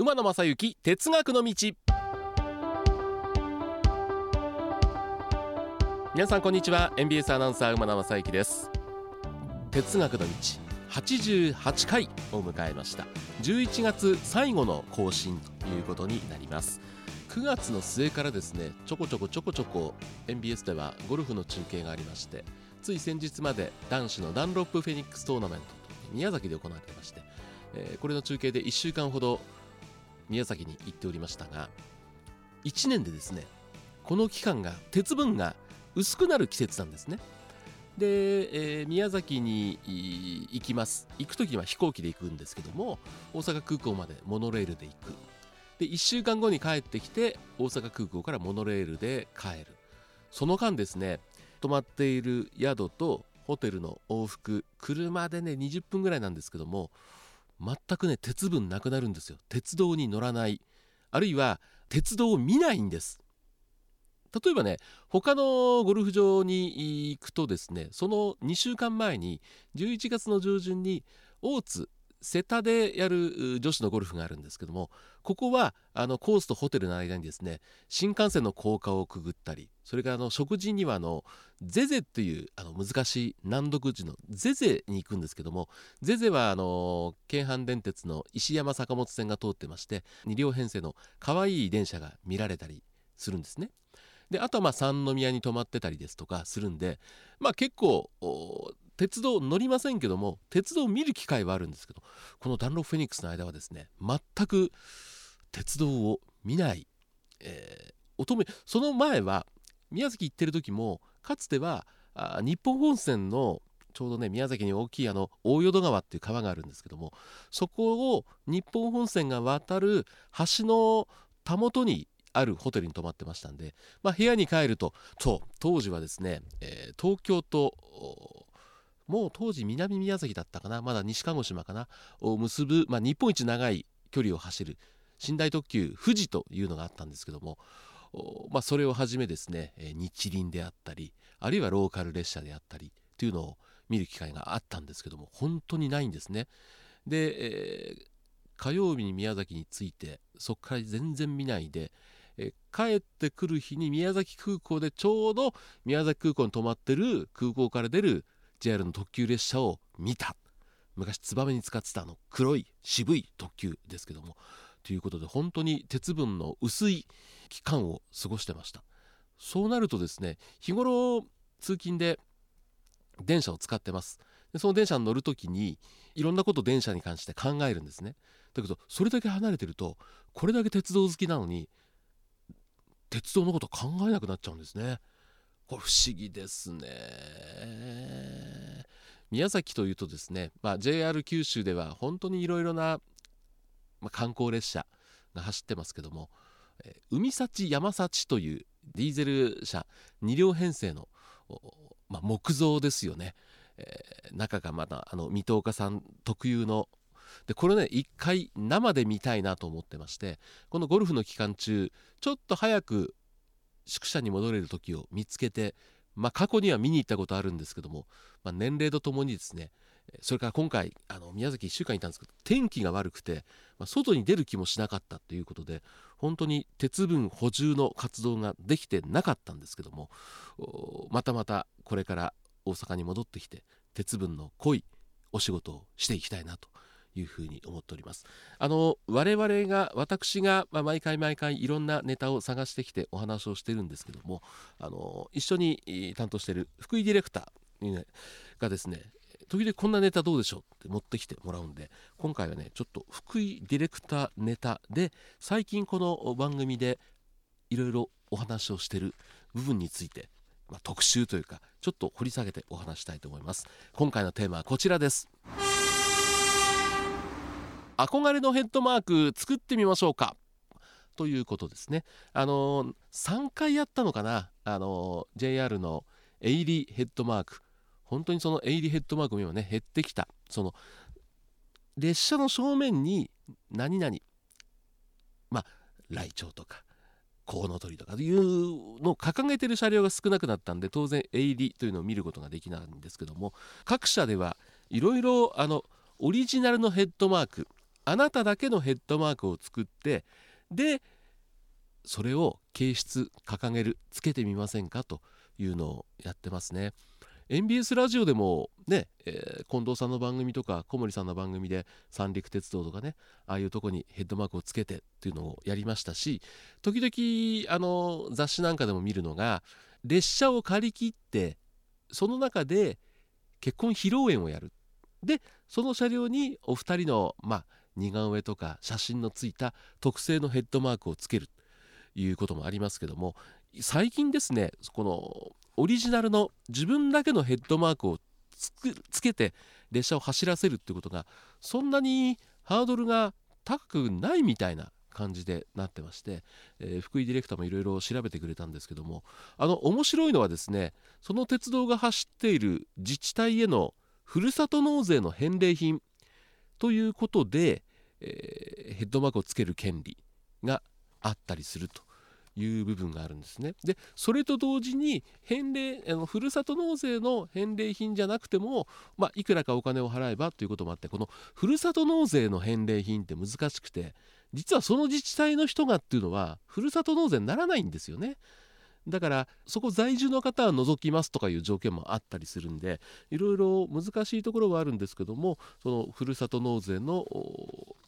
馬野正幸哲学の道。皆さんこんにちは。NBS アナウンサー馬野正幸です。哲学の道。88回を迎えました。11月最後の更新ということになります。9月の末からですねちょこちょこちょこちょこ NBS ではゴルフの中継がありましてつい先日まで男子のダンロップフェニックストーナメント宮崎で行われてまして、えー、これの中継で1週間ほど宮崎に行っておりましたが1年でですねこの期間が鉄分が薄くなる季節なんですね。で、えー、宮崎に行きます。行く時は飛行機で行くんですけども大阪空港までモノレールで行く。で1週間後に帰ってきて大阪空港からモノレールで帰る。その間ですね泊まっている宿とホテルの往復車でね20分ぐらいなんですけども全くね鉄分なくなるんですよ。鉄道に乗らない。あるいは鉄道を見ないんです。例えばね他のゴルフ場に行くとですねその2週間前に11月の上旬に大津瀬田でやる女子のゴルフがあるんですけどもここはあのコースとホテルの間にですね新幹線の高架をくぐったりそれからの食事にはあのゼゼっていうあの難しい難読字のゼゼに行くんですけどもゼゼはあの京阪電鉄の石山坂本線が通ってまして2両編成の可愛い電車が見られたりするんですね。であとはまあ三宮に泊まってたりですとかするんでまあ結構鉄道乗りませんけども鉄道を見る機会はあるんですけどこのダンロップフェニックスの間はですね全く鉄道を見ない、えー、乙女その前は宮崎行ってる時もかつてはあ日本本線のちょうどね宮崎に大きいあの大淀川っていう川があるんですけどもそこを日本本線が渡る橋のたもとにあるホテルに泊まってましたんで、まあ、部屋に帰るとと当時はですね、えー、東京ともう当時南宮崎だったかなまだ西鹿児島かなを結ぶ、まあ、日本一長い距離を走る寝台特急富士というのがあったんですけども、まあ、それをはじめですね日輪であったりあるいはローカル列車であったりというのを見る機会があったんですけども本当にないんですね。で、えー、火曜日に宮崎に着いてそこから全然見ないで、え帰ってくる日に宮崎空港でちょうど宮崎空港に泊まってる空港から出る JR の特急列車を見た。昔ツバメに使ってたあの黒い渋い特急ですけども。ということで本当に鉄分の薄い期間を過ごしてました。そうなるとですね日頃通勤で電車を使ってます。でその電車に乗る時にいろんなこと電車に関して考えるんですね。だけどそれだけ離れてるとこれだけ鉄道好きなのに鉄道のこと考えなくなっちゃうんですね。これ不思議ですね。宮崎というとですね、まあ、JR 九州では本当にいろいろな、まあ、観光列車が走ってますけども、海幸山幸というディーゼル車2両編成の、まあ、木造ですよね、えー、中がまだあの水戸岡さん特有の。でこれね一回生で見たいなと思ってましてこのゴルフの期間中ちょっと早く宿舎に戻れる時を見つけて、まあ、過去には見に行ったことあるんですけども、まあ、年齢とともにですねそれから今回あの宮崎1週間いたんですけど天気が悪くて、まあ、外に出る気もしなかったということで本当に鉄分補充の活動ができてなかったんですけどもまたまたこれから大阪に戻ってきて鉄分の濃いお仕事をしていきたいなというふうに思っております。あの我々が私が、まあ、毎回毎回いろんなネタを探してきてお話をしてるんですけどもあの一緒に担当してる福井ディレクターがですね時々こんなネタどうでしょうって持ってきてもらうんで今回はねちょっと福井ディレクターネタで最近この番組でいろいろお話をしてる部分について、まあ、特集というかちょっと掘り下げてお話したいと思います。今回のテーマはこちらです。憧れのヘッドマーク作ってみましょうか。ということですね。あの3回やったのかな。あの JR のエイリヘッドマーク。本当にそのエイリヘッドマークも今ね減ってきた。その列車の正面に何々。まあライチョウとかコウノトリとかというのを掲げてる車両が少なくなったんで当然エイリというのを見ることができないんですけども各社ではいろいろあのオリジナルのヘッドマークあなただけのヘッドマークを作ってでそれを掲出掲げるつけてみませんかというのをやってますね。NBS ラジオでもね、えー、近藤さんの番組とか小森さんの番組で三陸鉄道とかねああいうとこにヘッドマークをつけてっていうのをやりましたし時々あの雑誌なんかでも見るのが列車を借り切ってその中で結婚披露宴をやる。でその車両にお二人のまあ似顔絵とか写真のついた特製のヘッドマークをつけるということもありますけども最近ですねこのオリジナルの自分だけのヘッドマークをつけて列車を走らせるっていうことがそんなにハードルが高くないみたいな感じでなってまして、えー、福井ディレクターもいろいろ調べてくれたんですけどもあの面白いのはですねその鉄道が走っている自治体へのふるさと納税の返礼品ということで、えー、ヘッドマークをつける権利があったりするという部分があるんですね。でそれと同時に返礼あのふるさと納税の返礼品じゃなくても、まあ、いくらかお金を払えばということもあってこのふるさと納税の返礼品って難しくて実はその自治体の人がっていうのはふるさと納税にならないんですよね。だからそこ在住の方は除きますとかいう条件もあったりするんでいろいろ難しいところはあるんですけどもそのふるさと納税の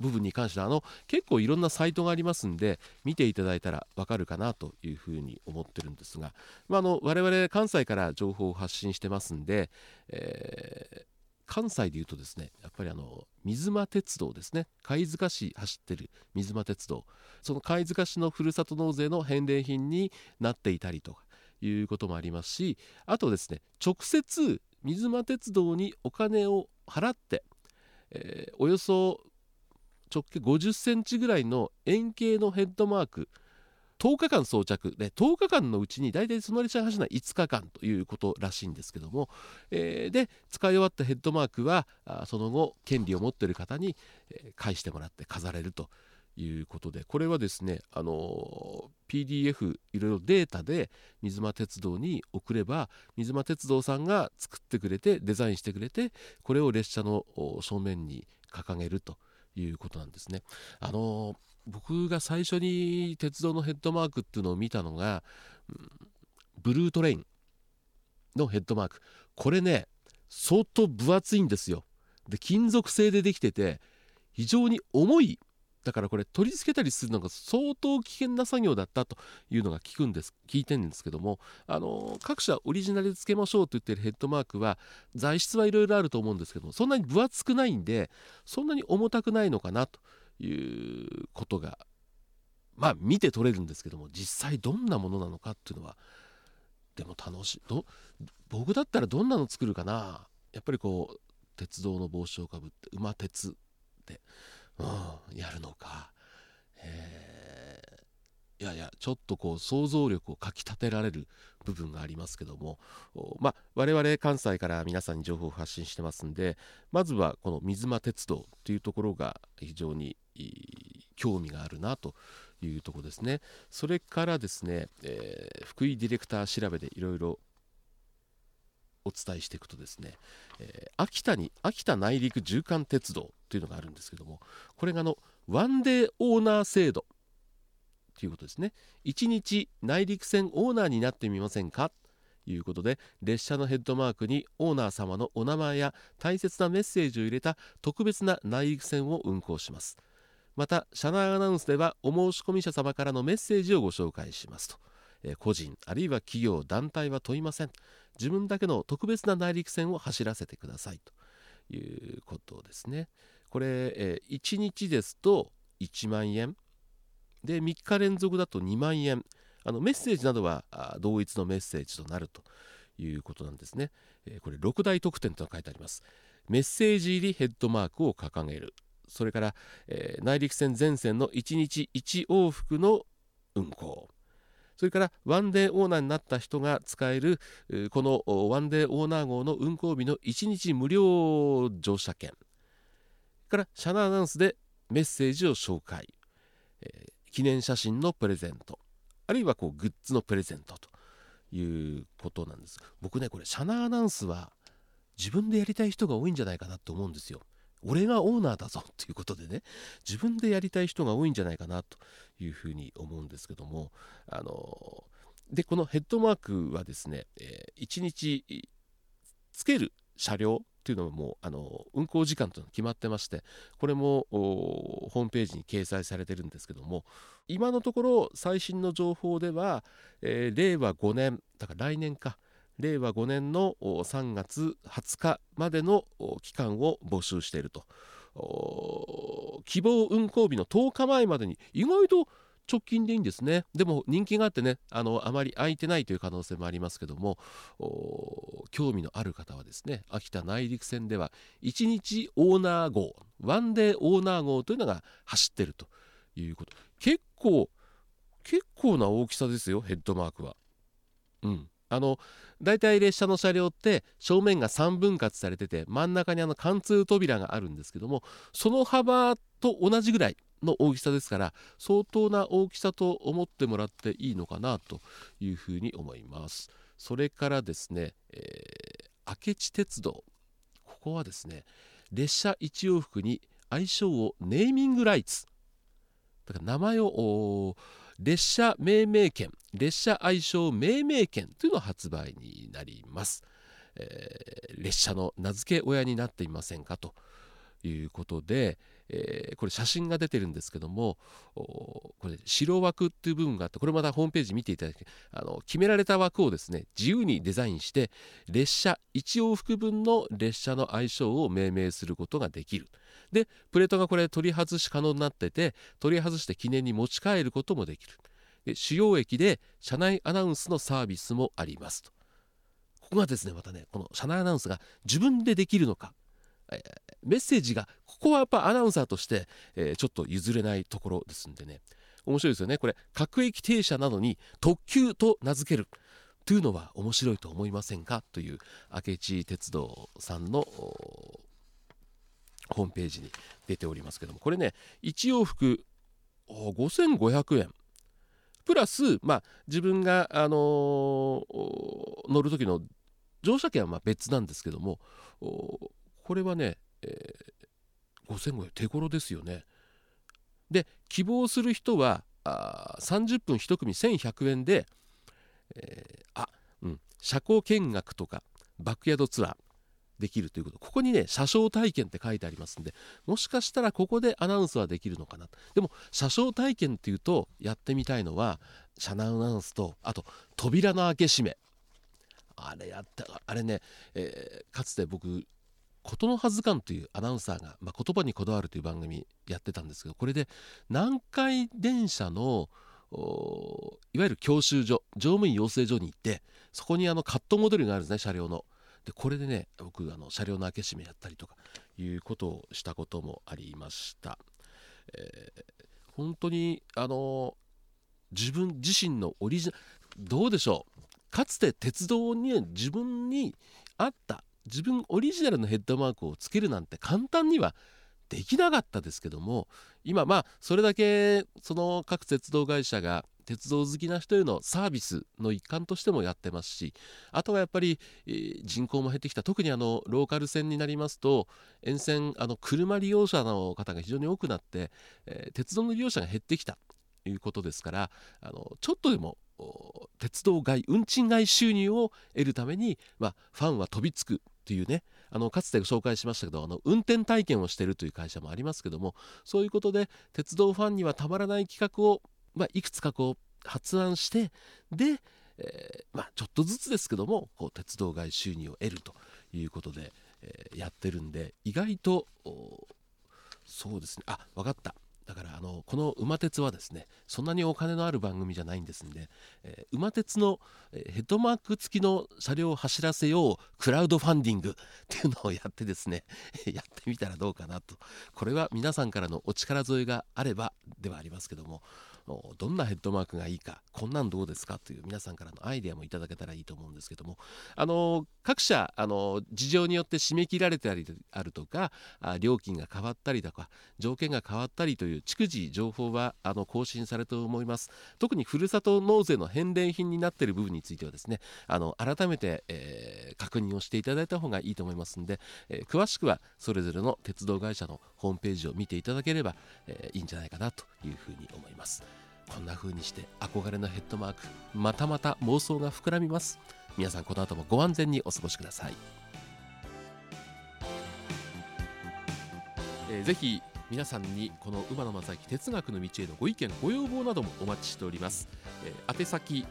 部分に関してはあの結構いろんなサイトがありますんで見ていただいたらわかるかなというふうに思ってるんですが、まあ、あの我々関西から情報を発信してますんで、えー関西でいうとですねやっぱりあの水間鉄道ですね。貝塚市走ってる水間鉄道。その貝塚市のふるさと納税の返礼品になっていたりとかいうこともありますしあとですね直接水間鉄道にお金を払って、えー、およそ直径50センチぐらいの円形のヘッドマーク10日間装着。で10日間のうちに大体その列車が走るのは5日間ということらしいんですけども、えー、で使い終わったヘッドマークはその後権利を持っている方に、返してもらって飾れるということで。これはですねあの PDF いろいろデータで水間鉄道に送れば水間鉄道さんが作ってくれてデザインしてくれてこれを列車の正面に掲げるということなんですね。あの僕が最初に鉄道のヘッドマークっていうのを見たのが、うん、ブルートレインのヘッドマーク。これね相当分厚いんですよ。で金属製でできてて非常に重い。だからこれ取り付けたりするのが相当危険な作業だったというのが聞くんです聞いてるんですけどもあの各社オリジナルで付けましょうと言ってるヘッドマークは材質はいろいろあると思うんですけどもそんなに分厚くないんでそんなに重たくないのかなと。いうことがまあ見て取れるんですけども実際どんなものなのかっていうのはでも楽しい。僕だったらどんなの作るかな？やっぱりこう鉄道の帽子をかぶって馬鉄で、うん、やるのか、えー、いやいやちょっとこう想像力をかきたてられる部分がありますけどもまあ我々関西から皆さんに情報を発信してますんでまずはこの水間鉄道というところが非常に興味があるなというところですね。それからですね、えー、福井ディレクター調べでいろいろお伝えしていくとですね、えー、秋田に秋田内陸縦貫鉄道というのがあるんですけどもこれがあのワンデーオーナー制度。ということですね。1日内陸線オーナーになってみませんか？ということで列車のヘッドマークにオーナー様のお名前や大切なメッセージを入れた特別な内陸線を運行します。また車内アナウンスではお申し込み者様からのメッセージをご紹介しますと、え、個人あるいは企業団体は問いません。自分だけの特別な内陸線を走らせてください。ということですね。これ、え、1日ですと1万円。で3日連続だと2万円。あのメッセージなどは同一のメッセージとなるということなんですね、えー、これ6大特典と書いてあります。メッセージ入りヘッドマークを掲げる。それから、えー、内陸線全線の1日1往復の運行。それからワンデーオーナーになった人が使えるこのワンデーオーナー号の運行日の1日無料乗車券。から車内アナウンスでメッセージを紹介、記念写真のプレゼント。あるいはこうグッズのプレゼントということなんです僕ねこれ車内アナウンスは自分でやりたい人が多いんじゃないかなと思うんですよ。俺がオーナーだぞということでね自分でやりたい人が多いんじゃないかなというふうに思うんですけどもあのでこのヘッドマークはですね、えー、1日つける車両というのもあの運行時間というのが決まってましてこれもホームページに掲載されてるんですけども今のところ最新の情報では、えー、令和5年だから来年か令和5年の3月20日までの期間を募集していると。希望運行日の10日前までに意外と直近でいいんですね。でも人気があってねあのあまり空いてないという可能性もありますけども興味のある方はですね秋田内陸線では1日オーナー号ワンデーオーナー号というのが走ってるということ。結構結構な大きさですよヘッドマークは。うん。あの大体列車の車両って正面が3分割されてて真ん中にあの貫通扉があるんですけどもその幅と同じぐらいの大きさですから相当な大きさと思ってもらっていいのかなというふうに思います。それからですね、えー、明智鉄道。ここはですね列車一往復に愛称をネーミングライツ。だから名前を列車命名権列車愛称命名権というのが発売になります、えー、列車の名付け親になっていませんかということで、えー、これ写真が出てるんですけどもこれ白枠っていう部分があってこれまたホームページ見ていただきあの決められた枠をですね自由にデザインして列車1往復分の列車の愛称を命名することができる。でプレートがこれ取り外し可能になってて取り外して記念に持ち帰ることもできる。で主要駅で車内アナウンスのサービスもありますと。ここがですねまたねこの車内アナウンスが自分でできるのかメッセージがここはやっぱアナウンサーとして、え、ちょっと譲れないところですんでね。面白いですよね。これ各駅停車などに特急と名付ける。というのは面白いと思いませんか？という明智鉄道さんのホームページに出ておりますけども。これね1往復5500円。プラス、まあ、自分が、あのー、乗る時の乗車券はま別なんですけどもこれはね、えー、5500手頃ですよね。で希望する人はあ30分1組1100円で、えー、あうん車高見学とかバックヤードツアーできるということ。ここにね車掌体験って書いてありますんでもしかしたらここでアナウンスはできるのかな。でも車掌体験っていうとやってみたいのは車内アナウンスとあと扉の開け閉め。あれやったあれね、えー、かつて僕ことのはず感というアナウンサーが、まあ、言葉にこだわるという番組やってたんですけどこれで南海電車のいわゆる教習所乗務員養成所に行ってそこにあのカットモデルがあるんですね車両の。でこれでね僕あの車両の開け閉めやったりとかいうことをしたこともありました。えー、本当にあの自分自身のオリジナルどうでしょうかつて鉄道に自分に合った自分オリジナルのヘッドマークをつけるなんて簡単にはできなかったですけども今まあそれだけその各鉄道会社が鉄道好きな人へのサービスの一環としてもやってますしあとはやっぱり、人口も減ってきた。特にあのローカル線になりますと沿線あの車利用者の方が非常に多くなって、えー、鉄道の利用者が減ってきた。ということですからあのちょっとでも鉄道外運賃外収入を得るために、まあ、ファンは飛びつく。というねあのかつて紹介しましたけどあの運転体験をしてるという会社もありますけどもそういうことで鉄道ファンにはたまらない企画を、まあ、いくつかこう発案してで、えー、まあ、ちょっとずつですけどもこう鉄道外収入を得るということで、えー、やってるんで意外とそうですね。あ分かった。だからあのこの馬鉄はですねそんなにお金のある番組じゃないんですんで、えー、馬鉄の、ヘッドマーク付きの車両を走らせようクラウドファンディング っていうのをやってですねやってみたらどうかなと。これは皆さんからのお力添えがあればではありますけども。どんなヘッドマークがいいかこんなんどうですかという皆さんからのアイデアもいただけたらいいと思うんですけどもあの各社あの事情によって締め切られたりあるとか料金が変わったりとか条件が変わったりという逐次情報はあの更新されて思います。特にふるさと納税の返礼品になっている部分についてはですねあの改めて、えー、確認をしていただいた方がいいと思いますので、えー、詳しくはそれぞれの鉄道会社のホームページを見ていただければ、えー、いいんじゃないかなというふうに思います。こんな風にして憧れのヘッドマークまたまた妄想が膨らみます。皆さんこの後もご安全にお過ごしください、えー、ぜひ皆さんにこの馬野正幸哲学の道へのご意見ご要望などもお待ちしております、えー、宛先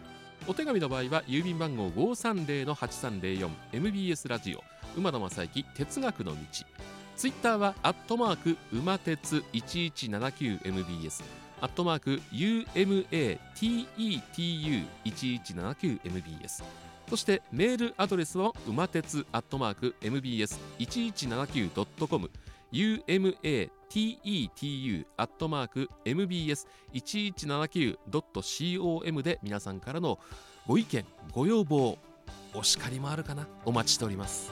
お手紙の場合は郵便番号 530-8304MBS ラジオ馬野正幸哲学の道。ツイッターはアットマーク馬鉄 1179MBS アットマーク UMATETU1179MBS そしてメールアドレスは馬鉄アットマーク MBS1179.com umatetu アットマーク mbs1179.com で皆さんからのご意見ご要望お叱りもあるかな？お待ちしております。